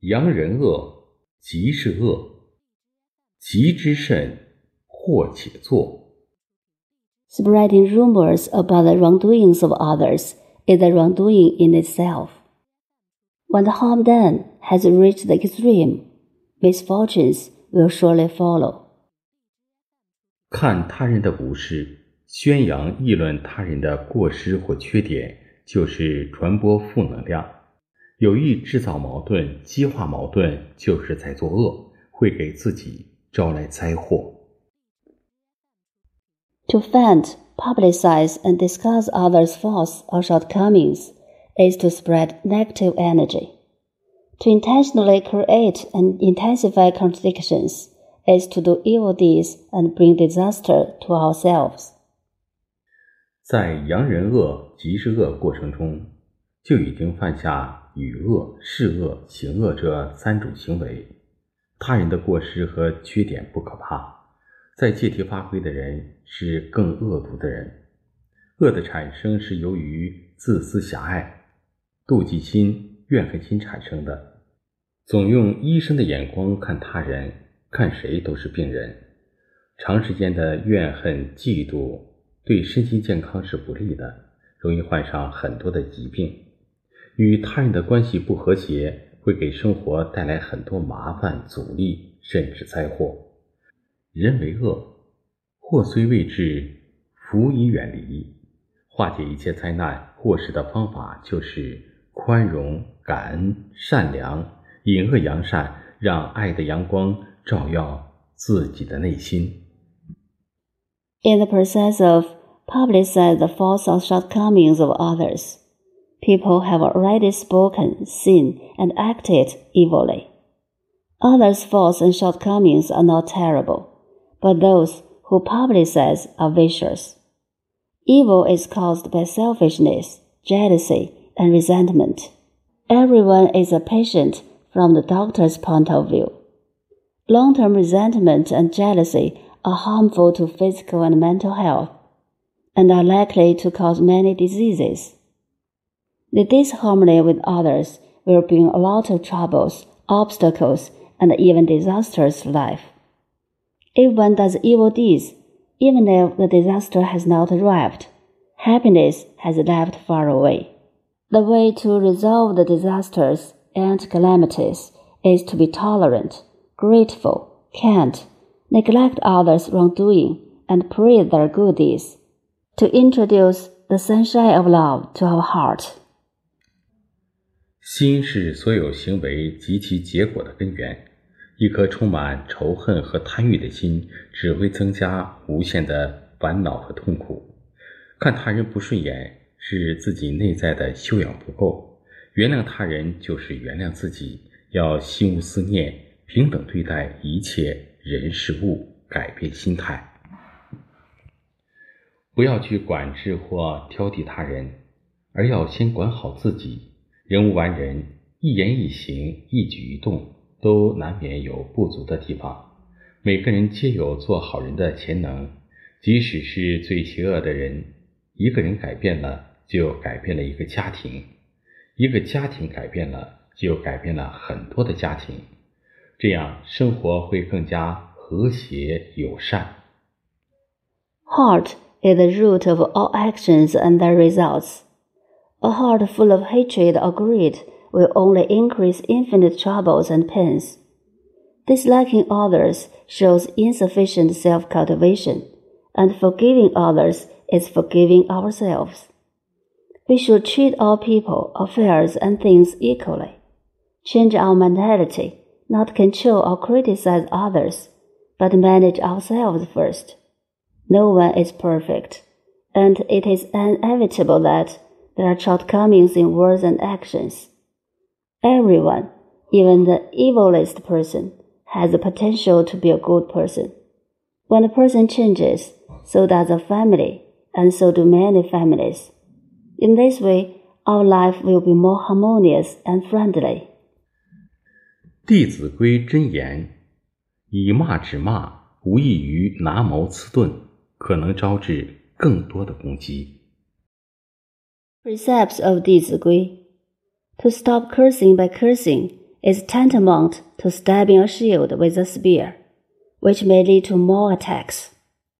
扬人恶，即是恶；急之甚，或且作。Spreading rumors about the wrongdoings of others is a wrongdoing in itself. When the harm done has reached the extreme, misfortunes will surely follow. 看他人的不是，宣扬议论他人的过失或缺点，就是传播负能量。有意制造矛盾、激化矛盾，就是在作恶，会给自己招来灾祸。 To vent, publicize, and discuss others' faults or shortcomings is to spread negative energy. To intentionally create and intensify contradictions is to do evil deeds and bring disaster to ourselves. 在扬人恶、即是恶过程中， 就已经犯下与恶、事恶、行恶这三种行为。他人的过失和缺点不可怕，在借题发挥的人是更恶毒的人。恶的产生是由于自私狭隘、妒忌心、怨恨心产生的。总用医生的眼光看他人，看谁都是病人。长时间的怨恨、嫉妒。对身心健康是不利的，容易患上很多的疾病。与他人的关系不和谐，会给生活带来很多麻烦、阻力，甚至灾祸。人为恶，祸虽未至，福已远离。化解一切灾难祸事的方法，就是宽容、感恩、善良，引恶扬善，让爱的阳光照耀自己的内心。In the process of publicize the faults or shortcomings of others. People have already spoken, seen, and acted evilly. Others' faults and shortcomings are not terrible, but those who publicize are vicious. Evil is caused by selfishness, jealousy, and resentment. Everyone is a patient from the doctor's point of view. Long term resentment and jealousy are harmful to physical and mental health and are likely to cause many diseases. The disharmony with others will bring a lot of troubles, obstacles, and even disasters to life. If one does evil deeds, even if the disaster has not arrived, happiness has left far away. The way to resolve the disasters and calamities is to be tolerant, grateful, kind, neglect others' wrongdoing, and praise their good deeds to introduce the sunshine of love to our heart. 心是所有行为及其结果的根源。一颗充满仇恨和贪欲的心，只会增加无限的烦恼和痛苦。看他人不顺眼，是自己内在的修养不够。原谅他人就是原谅自己，要心无思念，平等对待一切人事物，改变心态。不要去管制或挑剔他人，而要先管好自己。人无完人，一言一行、一举一动都难免有不足的地方。每个人皆有做好人的潜能，即使是最邪恶的人，一个人改变了，就改变了一个家庭；一个家庭改变了，就改变了很多的家庭。这样生活会更加和谐友善。Heart is the root of all actions and their results. A heart full of hatred or greed will only increase infinite troubles and pains. Disliking others shows insufficient self cultivation, and forgiving others is forgiving ourselves. We should treat all people, affairs, and things equally. Change our mentality, not control or criticize others, but manage ourselves first. No one is perfect, and it is inevitable that there are shortcomings in words and actions. Everyone, even the evilest person, has the potential to be a good person. When a person changes, so does a family, and so do many families. In this way, our life will be more harmonious and friendly. 《弟子规》真言：以骂止骂，无异于拿矛刺盾，可能招致更多的攻击。 precepts of Dizigui. To stop cursing by cursing is tantamount to stabbing a shield with a spear, which may lead to more attacks.